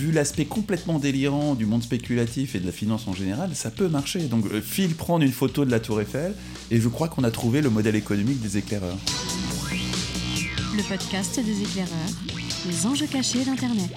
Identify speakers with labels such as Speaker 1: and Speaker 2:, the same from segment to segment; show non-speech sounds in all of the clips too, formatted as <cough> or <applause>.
Speaker 1: vu l'aspect complètement délirant du monde spéculatif et de la finance en général, ça peut marcher. Donc euh, file prendre une photo de la tour Eiffel et je crois qu'on a trouvé le modèle économique des éclaireurs.
Speaker 2: Le podcast des éclaireurs, les enjeux cachés d'Internet.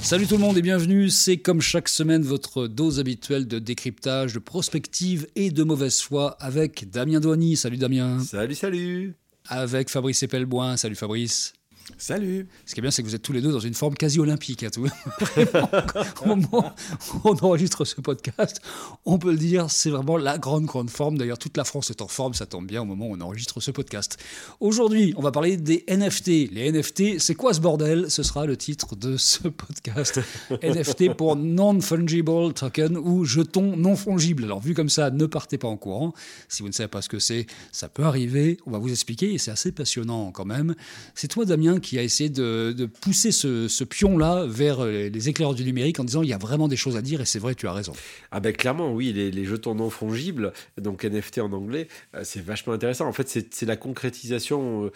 Speaker 3: Salut tout le monde et bienvenue, c'est comme chaque semaine votre dose habituelle de décryptage, de prospective et de mauvaise foi avec Damien Douany. Salut Damien.
Speaker 4: Salut, salut.
Speaker 3: Avec Fabrice Epelboin. Salut Fabrice.
Speaker 1: Salut
Speaker 3: Ce qui est bien, c'est que vous êtes tous les deux dans une forme quasi olympique. Hein, tout. <laughs> Au moment où on enregistre ce podcast, on peut le dire, c'est vraiment la grande, grande forme. D'ailleurs, toute la France est en forme, ça tombe bien au moment où on enregistre ce podcast. Aujourd'hui, on va parler des NFT. Les NFT, c'est quoi ce bordel? Ce sera le titre de ce podcast. <laughs> NFT pour Non-Fungible Token ou jeton non fongible. Alors, vu comme ça, ne partez pas en courant. Si vous ne savez pas ce que c'est, ça peut arriver. On va vous expliquer et c'est assez passionnant quand même. C'est toi, Damien, qui a essayé de, pousser ce, pion-là vers euh, les éclaireurs du numérique en disant il y a vraiment des choses à dire et c'est vrai, tu as raison.
Speaker 4: Ah ben clairement, oui, les, jetons non fongibles, donc NFT en anglais, euh, c'est vachement intéressant. En fait, c'est la concrétisation. Euh,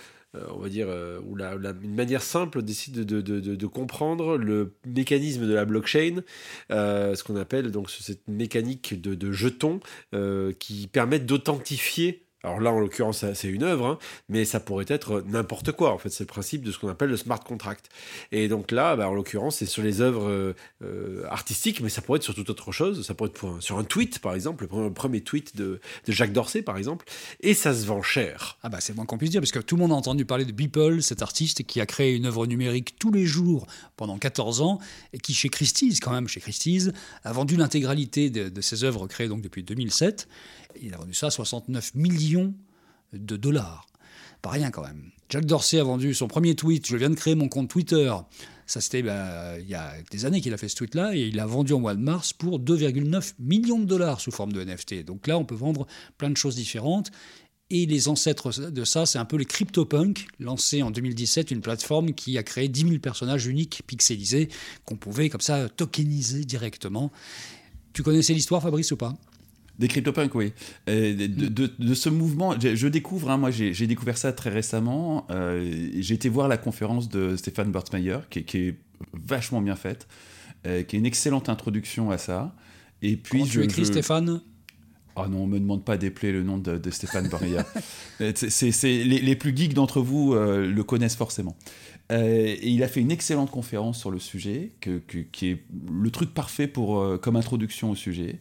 Speaker 4: on va dire, ou la, une manière simple décide de, de, comprendre le mécanisme de la blockchain, ce qu'on appelle donc cette mécanique de, jetons qui permettent d'authentifier alors là, en l'occurrence, c'est une œuvre, hein, mais ça pourrait être n'importe quoi. En fait, c'est le principe de ce qu'on appelle le smart contract. Et donc là, bah, en l'occurrence, c'est sur les œuvres euh, euh, artistiques, mais ça pourrait être sur toute autre chose. Ça pourrait être sur un tweet, par exemple, le premier tweet de, Jacques Dorsey, par exemple. Et ça se vend cher.
Speaker 3: Ah bah c'est moins qu'on puisse dire, parce que tout le monde a entendu parler de Beeple, cet artiste qui a créé une œuvre numérique tous les jours pendant 14 ans, et qui chez Christie's, quand même, chez Christie's, a vendu l'intégralité de, de ses œuvres créées donc depuis 2007. Il a vendu ça à 69 millions de dollars. Pas rien quand même. Jack Dorsey a vendu son premier tweet. Je viens de créer mon compte Twitter. Ça, c'était bah, il y a des années qu'il a fait ce tweet-là et il a vendu en mois de mars pour 2,9 millions de dollars sous forme de NFT. Donc là, on peut vendre plein de choses différentes. Et les ancêtres de ça, c'est un peu les CryptoPunk, lancé en 2017, une plateforme qui a créé 10 000 personnages uniques pixelisés qu'on pouvait comme ça tokeniser directement. Tu connaissais l'histoire, Fabrice, ou pas?
Speaker 1: Des CryptoPunk, oui. de, ce mouvement, je, découvre, hein, moi j'ai découvert ça très récemment. Euh, j'ai été voir la conférence de Stéphane Bertsmeyer, qui, est vachement bien faite, euh, qui est une excellente introduction à ça.
Speaker 3: Et puis Comment je, tu écris Stéphane?
Speaker 1: Ah non, on me demande pas d'épeler le nom de, Stéphane Bertsmeyer. <laughs> c'est les, les, plus geeks d'entre vous euh, le connaissent forcément. et il a fait une excellente conférence sur le sujet, que, qui est le truc parfait pour, comme introduction au sujet.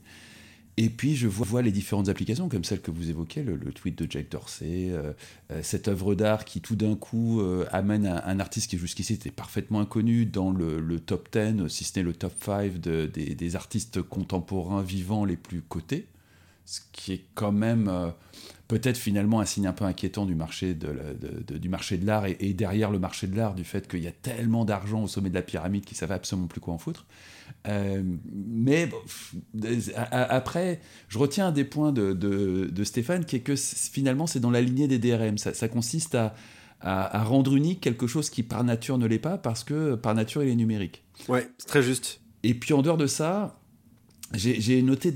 Speaker 1: Et puis je vois, les différentes applications, comme celle que vous évoquez, le, tweet de Jack Dorsey, euh, euh, cette œuvre d'art qui tout d'un coup euh, amène un, artiste qui jusqu'ici était parfaitement inconnu dans le, top 10, si ce n'est le top 5 des, des, artistes contemporains vivants les plus cotés, ce qui est quand même peut-être finalement un signe un peu inquiétant du marché de, du marché de l'art et, derrière le marché de l'art du fait qu'il y a tellement d'argent au sommet de la pyramide qu'ils savent absolument plus quoi en foutre. Euh, mais après, je retiens un des points de, Stéphane qui est que finalement c'est dans la lignée des DRM. Ça, consiste à, à, rendre unique quelque chose qui par nature ne l'est pas parce que par nature il est numérique.
Speaker 4: Ouais, c'est très juste.
Speaker 1: Et puis en dehors de ça, j'ai noté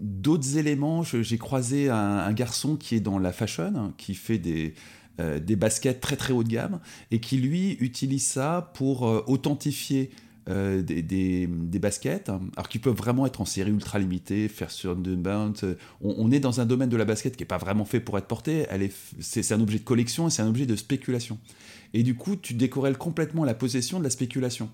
Speaker 1: d'autres éléments. J'ai croisé un, garçon qui est dans la fashion, qui fait des, euh, des baskets très très haut de gamme et qui lui utilise ça pour euh, authentifier euh, des, baskets, hein, alors qui peuvent vraiment être en série ultra limitée, faire sur Dunbound. On, on est dans un domaine de la basket qui n'est pas vraiment fait pour être porté. C'est un objet de collection et c'est un objet de spéculation. Et du coup, tu décorrèles complètement la possession de la spéculation.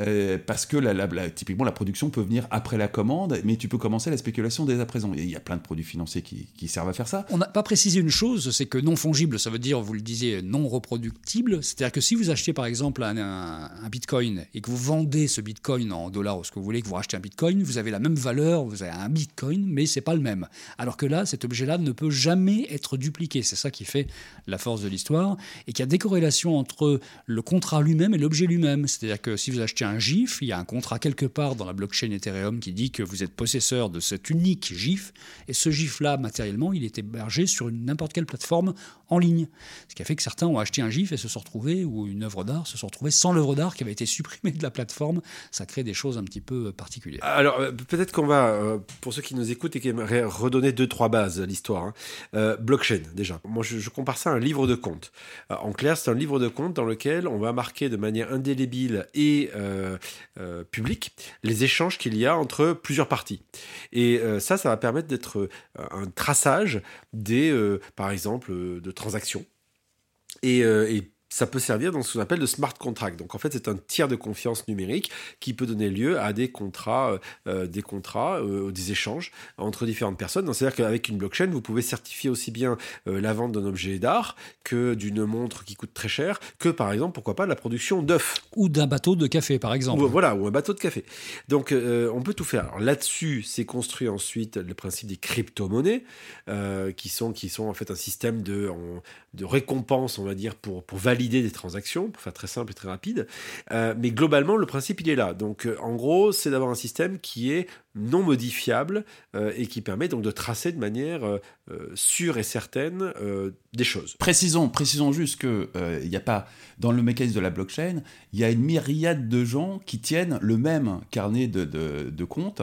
Speaker 1: Euh, parce que typiquement la production peut venir après la commande, mais tu peux commencer la spéculation dès à présent. Il y a plein de produits financiers qui, servent à faire ça.
Speaker 3: On n'a pas précisé une chose, c'est que non fongible, ça veut dire, vous le disiez, non reproductible. C'est-à-dire que si vous achetez par exemple un, bitcoin et que vous vendez ce bitcoin en dollars ou ce que vous voulez, que vous rachetez un bitcoin, vous avez la même valeur, vous avez un bitcoin, mais c'est pas le même. Alors que là, cet objet-là ne peut jamais être dupliqué. C'est ça qui fait la force de l'histoire et qu'il y a des corrélations entre le contrat lui-même et l'objet lui-même. C'est-à-dire que si vous achetez un GIF, il y a un contrat quelque part dans la blockchain Ethereum qui dit que vous êtes possesseur de cet unique GIF, et ce GIF-là, matériellement, il est hébergé sur n'importe quelle plateforme en ligne. Ce qui a fait que certains ont acheté un GIF et se sont retrouvés, ou une œuvre d'art, se sont retrouvés sans l'œuvre d'art qui avait été supprimée de la plateforme. Ça crée des choses un petit peu particulières.
Speaker 4: Alors, euh, peut-être qu'on va, euh, pour ceux qui nous écoutent et qui aimeraient redonner deux, trois bases à l'histoire, hein. euh, blockchain, déjà. Moi, je, compare ça à un livre de compte. en clair, c'est un livre de compte dans lequel on va marquer de manière indélébile et publique les échanges qu'il y a entre plusieurs parties. Et ça, ça va permettre d'être un traçage des, par exemple, de transactions. Et, et ça peut servir dans ce qu'on appelle le smart contract. Donc en fait, c'est un tiers de confiance numérique qui peut donner lieu à des contrats, euh, des contrats, euh, des échanges entre différentes personnes. C'est-à-dire qu'avec une blockchain, vous pouvez certifier aussi bien euh, la vente d'un objet d'art que d'une montre qui coûte très cher, que par exemple, pourquoi pas, la production d'œufs.
Speaker 3: Ou d'un bateau de café, par exemple.
Speaker 4: Ou, voilà, ou un bateau de café. Donc on peut tout faire. Alors là-dessus, c'est construit ensuite le principe des crypto-monnaies, qui, sont, qui sont en fait un système de, de récompense, on va dire, pour, pour valider des transactions, pour faire très simple et très rapide. Euh, mais globalement, le principe, il est là. Donc, euh, en gros, c'est d'avoir un système qui est non modifiable euh, et qui permet donc de tracer de manière sûre et certaine des choses.
Speaker 1: Précisons, précisons juste que il n'y a pas dans le mécanisme de la blockchain, il y a une myriade de gens qui tiennent le même carnet de, de, comptes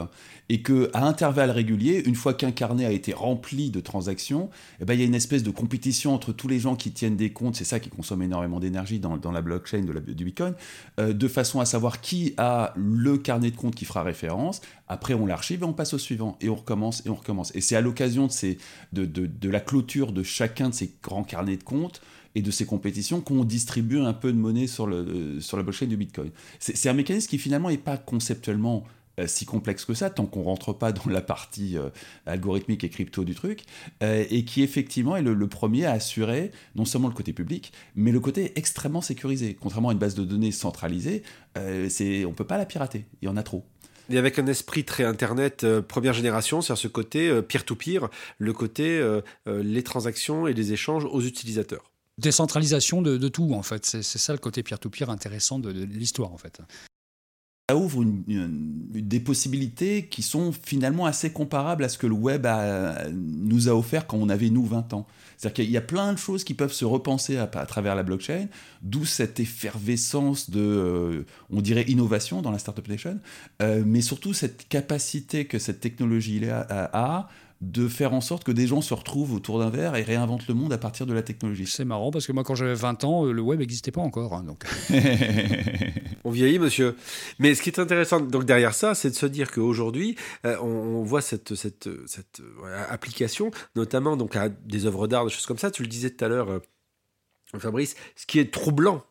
Speaker 1: et que à intervalles réguliers, une fois qu'un carnet a été rempli de transactions, eh ben, il y a une espèce de compétition entre tous les gens qui tiennent des comptes, c'est ça qui consomme énormément d'énergie dans, la blockchain de la, du Bitcoin, euh, de façon à savoir qui a le carnet de compte qui fera référence. Après, on l'archive et on passe au suivant, et on recommence, et on recommence. Et c'est à l'occasion de, la clôture de chacun de ces grands carnets de comptes et de ces compétitions qu'on distribue un peu de monnaie sur, le, sur la blockchain du Bitcoin. C'est un mécanisme qui finalement n'est pas conceptuellement euh, si complexe que ça, tant qu'on rentre pas dans la partie euh, algorithmique et crypto du truc, euh, et qui effectivement est le, premier à assurer non seulement le côté public, mais le côté extrêmement sécurisé. Contrairement à une base de données centralisée, on peut pas la pirater, il y en a trop.
Speaker 4: Et avec un esprit très Internet première génération, c'est-à-dire ce côté peer-to-peer, le côté les transactions et les échanges aux utilisateurs
Speaker 3: décentralisation de, tout, en fait. C'est ça le côté peer-to-peer intéressant de l'histoire, en fait
Speaker 1: ça ouvre des possibilités qui sont finalement assez comparables à ce que le web nous a offert quand on avait nous 20 ans. C'est-à-dire qu'il y a plein de choses qui peuvent se repenser à, travers la blockchain, d'où cette effervescence de, euh, on dirait, innovation dans la Startup Nation, euh, mais surtout cette capacité que cette technologie a de faire en sorte que des gens se retrouvent autour d'un verre et réinventent le monde à partir de la technologie.
Speaker 3: C'est marrant parce que moi, quand j'avais 20 ans, euh, le web n'existait pas encore. Hein, donc. <laughs>
Speaker 4: on vieillit, monsieur. Mais ce qui est intéressant donc derrière ça, c'est de se dire qu'aujourd'hui, euh, on, voit cette, cette, cette application, notamment donc à des œuvres d'art, des choses comme ça. Tu le disais tout à l'heure, euh, Fabrice, ce qui est troublant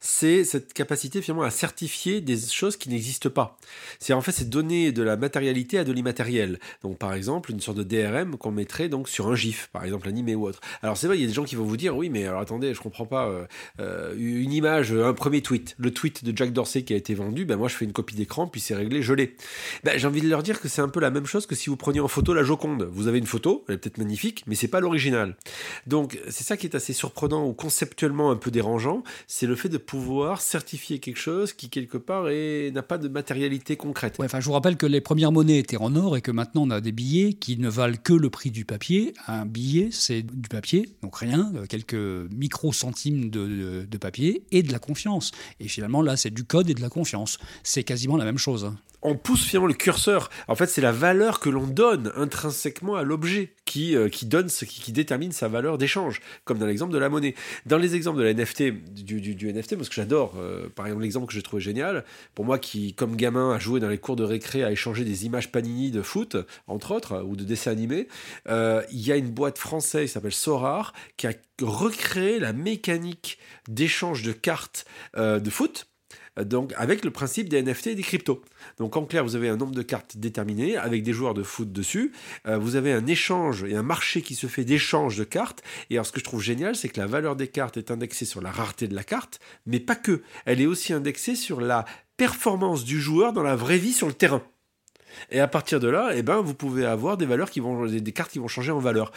Speaker 4: c'est cette capacité finalement à certifier des choses qui n'existent pas. C'est en fait c'est donner de la matérialité à de l'immatériel. Donc par exemple une sorte de DRM qu'on mettrait donc sur un GIF, par exemple animé ou autre. Alors c'est vrai, il y a des gens qui vont vous dire oui mais alors attendez, je comprends pas euh, euh, une image, un premier tweet, le tweet de Jack Dorsey qui a été vendu, ben moi je fais une copie d'écran puis c'est réglé, je l'ai. Ben, j'ai envie de leur dire que c'est un peu la même chose que si vous preniez en photo la Joconde. Vous avez une photo, elle est peut-être magnifique, mais c'est pas l'original. Donc c'est ça qui est assez surprenant ou conceptuellement un peu dérangeant, c'est le fait de pouvoir certifier quelque chose qui, quelque part, n'a pas de matérialité concrète.
Speaker 3: Enfin, je vous rappelle que les premières monnaies étaient en or et que maintenant on a des billets qui ne valent que le prix du papier. Un billet, c'est du papier, donc rien, euh, quelques micro-centimes de, de papier et de la confiance. Et finalement, là, c'est du code et de la confiance. C'est quasiment la même chose
Speaker 4: on pousse finalement le curseur. En fait, c'est la valeur que l'on donne intrinsèquement à l'objet qui, euh, qui donne ce qui, détermine sa valeur d'échange, comme dans l'exemple de la monnaie. Dans les exemples de la NFT, du, du, NFT, parce que j'adore, euh, par exemple, l'exemple que j'ai trouvé génial, pour moi qui, comme gamin, a joué dans les cours de récré à échanger des images panini de foot, entre autres, ou de dessins animés, euh, il y a une boîte française qui s'appelle Sorar, qui a recréé la mécanique d'échange de cartes de foot donc avec le principe des NFT et des cryptos. Donc en clair, vous avez un nombre de cartes déterminé avec des joueurs de foot dessus. Euh, vous avez un échange et un marché qui se fait d'échange de cartes. Et alors ce que je trouve génial, c'est que la valeur des cartes est indexée sur la rareté de la carte, mais pas que. Elle est aussi indexée sur la performance du joueur dans la vraie vie sur le terrain. Et à partir de là, eh ben, vous pouvez avoir des valeurs qui vont, des cartes qui vont changer en valeur.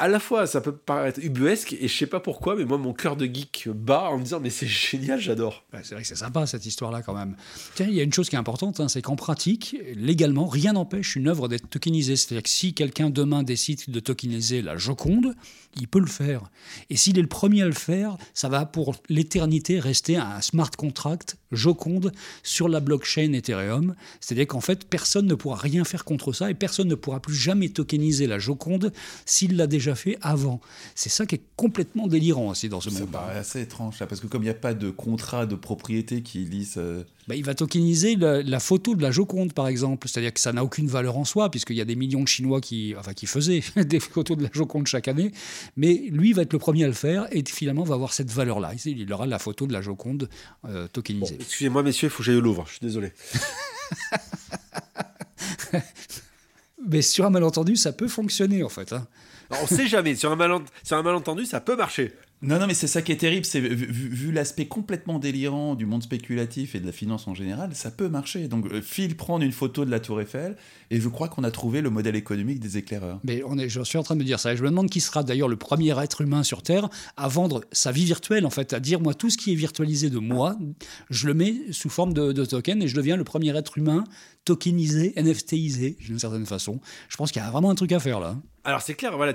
Speaker 4: À la fois, ça peut paraître ubuesque, et je sais pas pourquoi, mais moi, mon cœur de geek bat en me disant, mais c'est <laughs> génial, j'adore.
Speaker 3: c'est vrai que c'est sympa cette histoire-là quand même. Tiens, il y a une chose qui est importante, hein, c'est qu'en pratique, légalement, rien n'empêche une œuvre d'être tokenisée. C'est-à-dire que si quelqu'un demain décide de tokeniser la Joconde, il peut le faire. Et s'il est le premier à le faire, ça va pour l'éternité rester un smart contract Joconde sur la blockchain Ethereum. C'est-à-dire qu'en fait, personne ne pourra rien faire contre ça et personne ne pourra plus jamais tokeniser la Joconde s'il l'a déjà fait avant. C'est ça qui est complètement délirant aussi dans ce monde.
Speaker 1: Ça paraît assez étrange, là, parce que comme il n'y a pas de contrat de propriété qui lise. Euh,
Speaker 3: bah, il va tokeniser la, photo de la Joconde, par exemple. C'est-à-dire que ça n'a aucune valeur en soi, puisqu'il y a des millions de Chinois qui, enfin, qui faisaient <laughs> des photos de la Joconde chaque année. Mais lui va être le premier à le faire et finalement va avoir cette valeur-là. Il aura la photo de la Joconde euh, tokenisée.
Speaker 4: Excusez-moi, messieurs, il faut que j'aille au Louvre. Je suis désolé. <laughs>
Speaker 3: Mais sur un malentendu, ça peut fonctionner, en fait. Hein.
Speaker 4: On ne sait jamais. Sur un, sur un malentendu, ça peut marcher.
Speaker 1: Non, non, mais c'est ça qui est terrible, c'est vu, l'aspect complètement délirant du monde spéculatif et de la finance en général, ça peut marcher. Donc euh, Phil prend une photo de la Tour Eiffel et je crois qu'on a trouvé le modèle économique des éclaireurs.
Speaker 3: Mais on est, je suis en train de me dire ça. Et je me demande qui sera d'ailleurs le premier être humain sur Terre à vendre sa vie virtuelle, en fait, à dire moi tout ce qui est virtualisé de moi, je le mets sous forme de, de token et je deviens le premier être humain tokenisé, NFTisé d'une certaine façon. Je pense qu'il y a vraiment un truc à faire là.
Speaker 4: Alors c'est clair, voilà,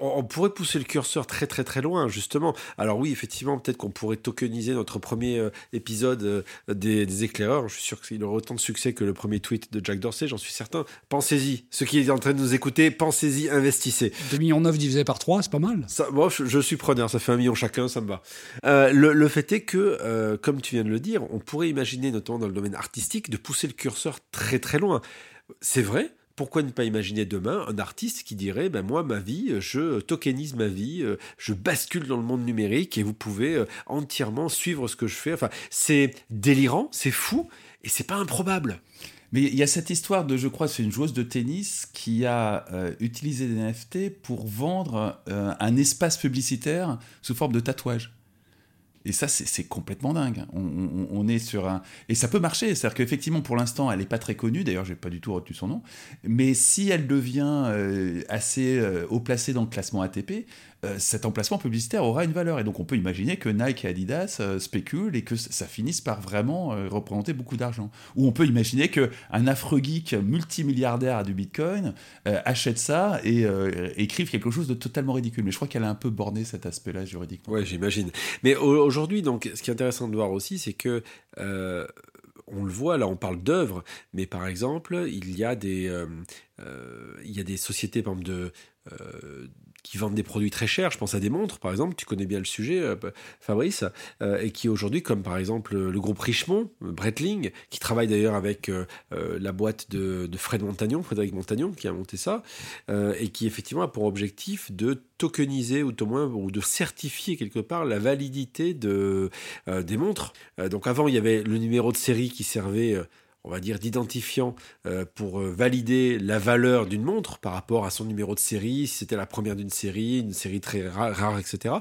Speaker 4: on pourrait pousser le curseur très très très loin, justement. Alors oui, effectivement, peut-être qu'on pourrait tokeniser notre premier euh, épisode euh, des, éclaireurs. Je suis sûr qu'il aura autant de succès que le premier tweet de Jack Dorsey, j'en suis certain. Pensez-y. Ceux qui sont en train de nous écouter, pensez-y, investissez.
Speaker 3: 2 millions 9 divisé par 3, c'est pas mal.
Speaker 4: Ça, je, suis preneur, ça fait un million chacun, ça me va. Euh, le, fait est que, comme tu viens de le dire, on pourrait imaginer, notamment dans le domaine artistique, de pousser le curseur très très loin. C'est vrai, pourquoi ne pas imaginer demain un artiste qui dirait ben moi ma vie je tokenise ma vie euh, je bascule dans le monde numérique et vous pouvez euh, entièrement suivre ce que je fais enfin c'est délirant c'est fou et c'est pas improbable
Speaker 1: mais il y a cette histoire de, je crois, c'est une joueuse de tennis qui a euh, utilisé des NFT pour vendre un espace publicitaire sous forme de tatouage. Et ça, c'est complètement dingue. On, est sur un. Et ça peut marcher. C'est-à-dire qu'effectivement, pour l'instant, elle n'est pas très connue. D'ailleurs, j'ai pas du tout retenu son nom. Mais si elle devient euh, assez euh, haut placée dans le classement ATP, euh, cet emplacement publicitaire aura une valeur. Et donc on peut imaginer que Nike et Adidas euh, spéculent et que ça finisse par vraiment euh, représenter beaucoup d'argent. Ou on peut imaginer qu'un affreux geek multimilliardaire à du Bitcoin achète ça et écrive quelque chose de totalement ridicule. Mais je crois qu'elle a un peu borné cet aspect-là juridiquement.
Speaker 4: Ouais, j'imagine. Mais aujourd'hui, donc, ce qui est intéressant de voir aussi, c'est que on le voit, là on parle d'œuvres, mais par exemple, il y a des, il y a des sociétés, par exemple, de, qui vendent des produits très chers. Je pense à des montres, par exemple. Tu connais bien le sujet, euh, Fabrice, euh, et qui aujourd'hui, comme par exemple le groupe Richemont, euh, Breitling, qui travaille d'ailleurs avec la boîte de, Fred Montagnon, Frédéric Montagnon, qui a monté ça, et qui effectivement a pour objectif de tokeniser ou au moins ou de certifier quelque part la validité de des montres. donc avant, il y avait le numéro de série qui servait on va dire, d'identifiant euh, pour euh, valider la valeur d'une montre par rapport à son numéro de série, si c'était la première d'une série, une série très rare, etc.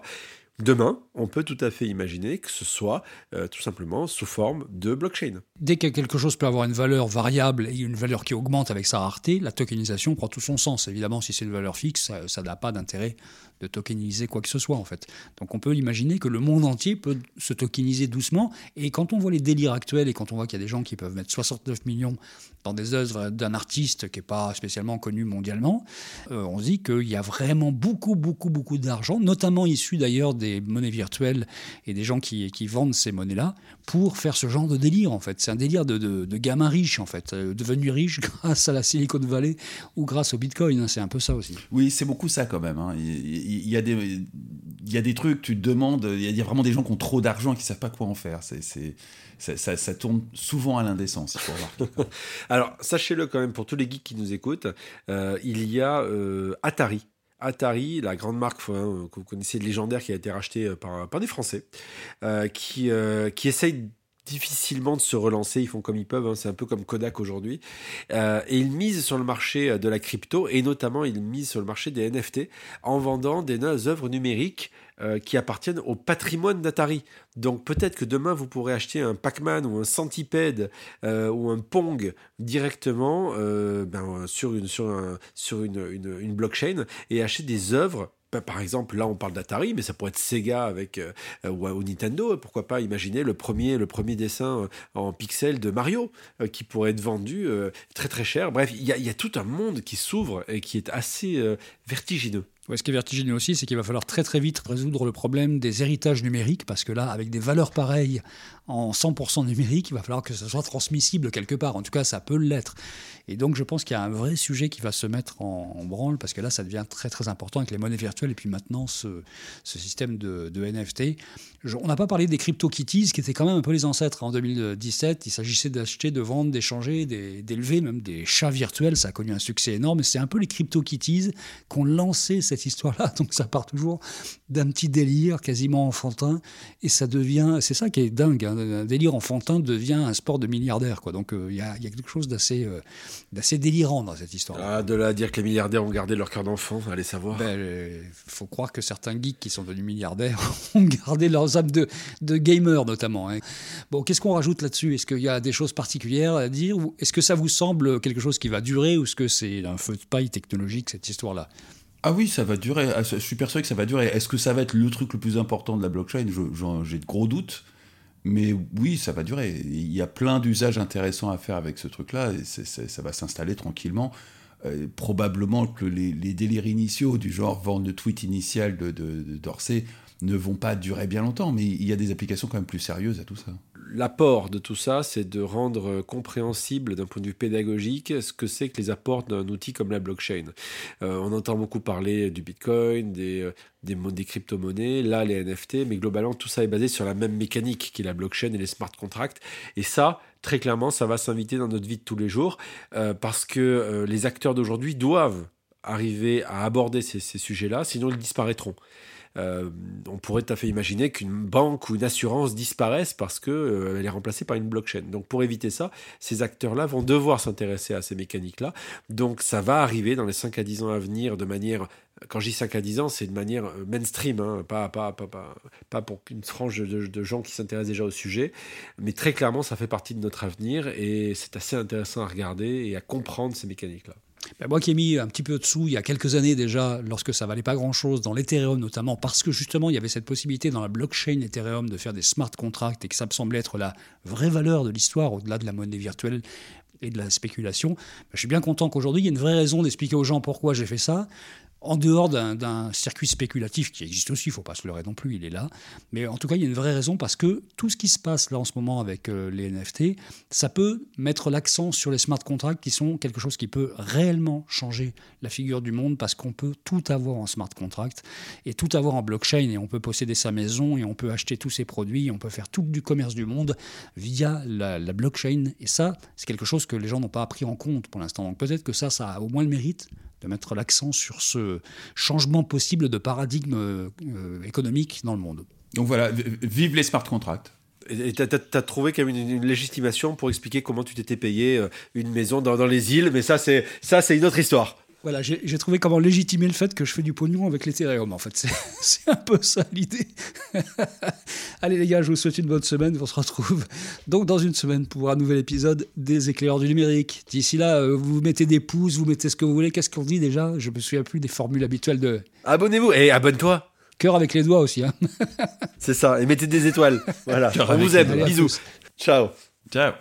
Speaker 4: Demain, on peut tout à fait imaginer que ce soit euh, tout simplement sous forme de blockchain.
Speaker 3: Dès que quelque chose peut avoir une valeur variable et une valeur qui augmente avec sa rareté, la tokenisation prend tout son sens. Évidemment, si c'est une valeur fixe, ça n'a pas d'intérêt de tokeniser quoi que ce soit en fait. Donc on peut imaginer que le monde entier peut se tokeniser doucement. Et quand on voit les délires actuels et quand on voit qu'il y a des gens qui peuvent mettre 69 millions dans des œuvres d'un artiste qui n'est pas spécialement connu mondialement, euh, on se dit qu'il y a vraiment beaucoup, beaucoup, beaucoup d'argent, notamment issu d'ailleurs des monnaies virtuelles et des gens qui, qui vendent ces monnaies-là, pour faire ce genre de délire en fait. C'est un délire de, de, gamin riche en fait, euh, devenu riche <laughs> grâce à la Silicon Valley ou grâce au Bitcoin. Hein. c'est un peu ça aussi.
Speaker 1: Oui, c'est beaucoup ça quand même. Hein. Il, y a des, il y a des trucs, tu te demandes, il y a vraiment des gens qui ont trop d'argent et qui ne savent pas quoi en faire. C'est ça, ça, tourne souvent à l'indécence, <laughs>
Speaker 4: Alors, sachez-le quand même, pour tous les geeks qui nous écoutent, euh, il y a euh, Atari. Atari, la grande marque hein, que vous connaissez, légendaire, qui a été rachetée euh, par, des Français, qui, qui essaye difficilement de se relancer. Ils font comme ils peuvent. hein. C'est un peu comme Kodak aujourd'hui. Euh, et ils misent sur le marché de la crypto et notamment ils misent sur le marché des NFT en vendant des œuvres numériques euh, qui appartiennent au patrimoine d'Atari. Donc peut-être que demain vous pourrez acheter un Pac-Man ou un Centipede euh, ou un Pong directement euh, ben, sur, une, sur, un- sur une, une- une blockchain et acheter des œuvres. Ben, Par exemple, là on parle d'Atari, mais ça pourrait être Sega avec euh, ou, ou Nintendo. Pourquoi pas imaginer le premier, dessin euh, en pixels de Mario euh, qui pourrait être vendu euh, très très cher. Bref, il y, a- tout un monde qui s'ouvre et qui est assez euh, vertigineux.
Speaker 3: Ce qui est vertigineux aussi, c'est qu'il va falloir très très vite résoudre le problème des héritages numériques, parce que là, avec des valeurs pareilles en 100% numérique, il va falloir que ça soit transmissible quelque part. En tout cas, ça peut l'être. Et donc, je pense qu'il y a un vrai sujet qui va se mettre en, branle, parce que là, ça devient très très important avec les monnaies virtuelles et puis maintenant ce, ce système de, NFT. On n'a pas parlé des CryptoKitties, qui étaient quand même un peu les ancêtres. En 2017, il s'agissait d'acheter, de vendre, d'échanger, d'élever même des chats virtuels. Ça a connu un succès énorme. C'est un peu les CryptoKitties qui ont lancé cette histoire-là. <laughs> Donc ça part toujours d'un petit délire quasiment enfantin. Et ça devient, c'est ça qui est dingue, hein, un délire enfantin devient un sport de milliardaire. Quoi. Donc euh, il y, a, il y a quelque chose d'assez euh, d'assez délirant dans cette histoire.
Speaker 4: Ah, de là à dire que les milliardaires ont gardé leur cœur d'enfant, allez savoir.
Speaker 3: Ben, Il faut croire que certains geeks qui sont devenus milliardaires <laughs> ont gardé leurs âmes de, de gamers notamment. hein. Bon, qu'est-ce qu'on rajoute là-dessus? Est-ce qu'il y a des choses particulières à dire? Est-ce que ça vous semble quelque chose qui va durer? Ou est-ce que c'est un feu de paille technologique cette histoire-là?
Speaker 1: Ah oui, ça va durer. Ah, Je suis persuadé que ça va durer. Est-ce que ça va être le truc le plus important de la blockchain? J'ai de gros doutes. Mais oui, ça va durer. Il y a plein d'usages intéressants à faire avec ce truc-là. ça va s'installer tranquillement. Euh, probablement que les, délires initiaux, du genre vendre le tweet initial de, ne vont pas durer bien longtemps. Mais il y a des applications quand même plus sérieuses à tout ça.
Speaker 4: L'apport de tout ça, c'est de rendre compréhensible d'un point de vue pédagogique ce que c'est que les apports d'un outil comme la blockchain. Euh, on entend beaucoup parler du Bitcoin, des, euh, crypto-monnaies, là les NFT, mais globalement tout ça est basé sur la même mécanique qui est la blockchain et les smart contracts. Et ça, très clairement, ça va s'inviter dans notre vie de tous les jours euh, parce que les acteurs d'aujourd'hui doivent arriver à aborder ces sujets-là, sinon ils disparaîtront. Euh, on pourrait tout à fait imaginer qu'une banque ou une assurance disparaisse parce qu'elle elle est remplacée par une blockchain. Donc pour éviter ça, ces acteurs-là vont devoir s'intéresser à ces mécaniques-là. Donc ça va arriver dans les 5 à 10 ans à venir de manière, quand je dis 5 à 10 ans, c'est de manière euh, mainstream, hein, pas, pas, pas, pas, pas pour une frange de, de gens qui s'intéressent déjà au sujet, mais très clairement ça fait partie de notre avenir et c'est assez intéressant à regarder et à comprendre ces mécaniques-là.
Speaker 3: Ben, moi qui ai mis un petit peu de sous il y a quelques années déjà, lorsque ça valait pas grand-chose, dans l'Ethereum notamment, parce que justement il y avait cette possibilité dans la blockchain Ethereum de faire des smart contracts et que ça me semblait être la vraie valeur de l'histoire au-delà de la monnaie virtuelle et de la spéculation. Ben, je suis bien content qu'aujourd'hui il y ait une vraie raison d'expliquer aux gens pourquoi j'ai fait ça. En dehors d'un- circuit spéculatif qui existe aussi, il ne faut pas se leurrer non plus, il est là. Mais en tout cas, il y a une vraie raison parce que tout ce qui se passe là en ce moment avec euh, les NFT, ça peut mettre l'accent sur les smart contracts qui sont quelque chose qui peut réellement changer la figure du monde parce qu'on peut tout avoir en smart contract et tout avoir en blockchain et on peut posséder sa maison et on peut acheter tous ses produits, et on peut faire tout du commerce du monde via la, la blockchain. Et ça, c'est quelque chose que les gens n'ont pas pris en compte pour l'instant. Donc peut-être que ça, ça a au moins le mérite de mettre l'accent sur ce changement possible de paradigme euh, économique dans le monde.
Speaker 1: Donc voilà, vive les smart contracts.
Speaker 4: Et tu as, trouvé quand même une, une légitimation pour expliquer comment tu t'étais payé euh, une maison dans, dans les îles, mais ça c'est ça c'est une autre histoire.
Speaker 3: Voilà, j'ai trouvé comment légitimer le fait que je fais du pognon avec l'Ethereum, en fait. C'est- <laughs> un peu ça l'idée. <laughs> Allez les gars, je vous souhaite une bonne semaine. On se retrouve donc dans une semaine pour un nouvel épisode des éclaireurs du numérique. D'ici là, euh, vous mettez des pouces, vous mettez ce que vous voulez. Qu'est-ce qu'on dit déjà? Je me souviens plus des formules habituelles de
Speaker 4: Abonnez-vous et abonne-toi.
Speaker 3: cœur avec les doigts aussi. hein.
Speaker 4: C'est ça. Et mettez des étoiles. <laughs> Voilà.
Speaker 1: Cœur
Speaker 4: On vous aime. Bisous. Ciao.
Speaker 1: Ciao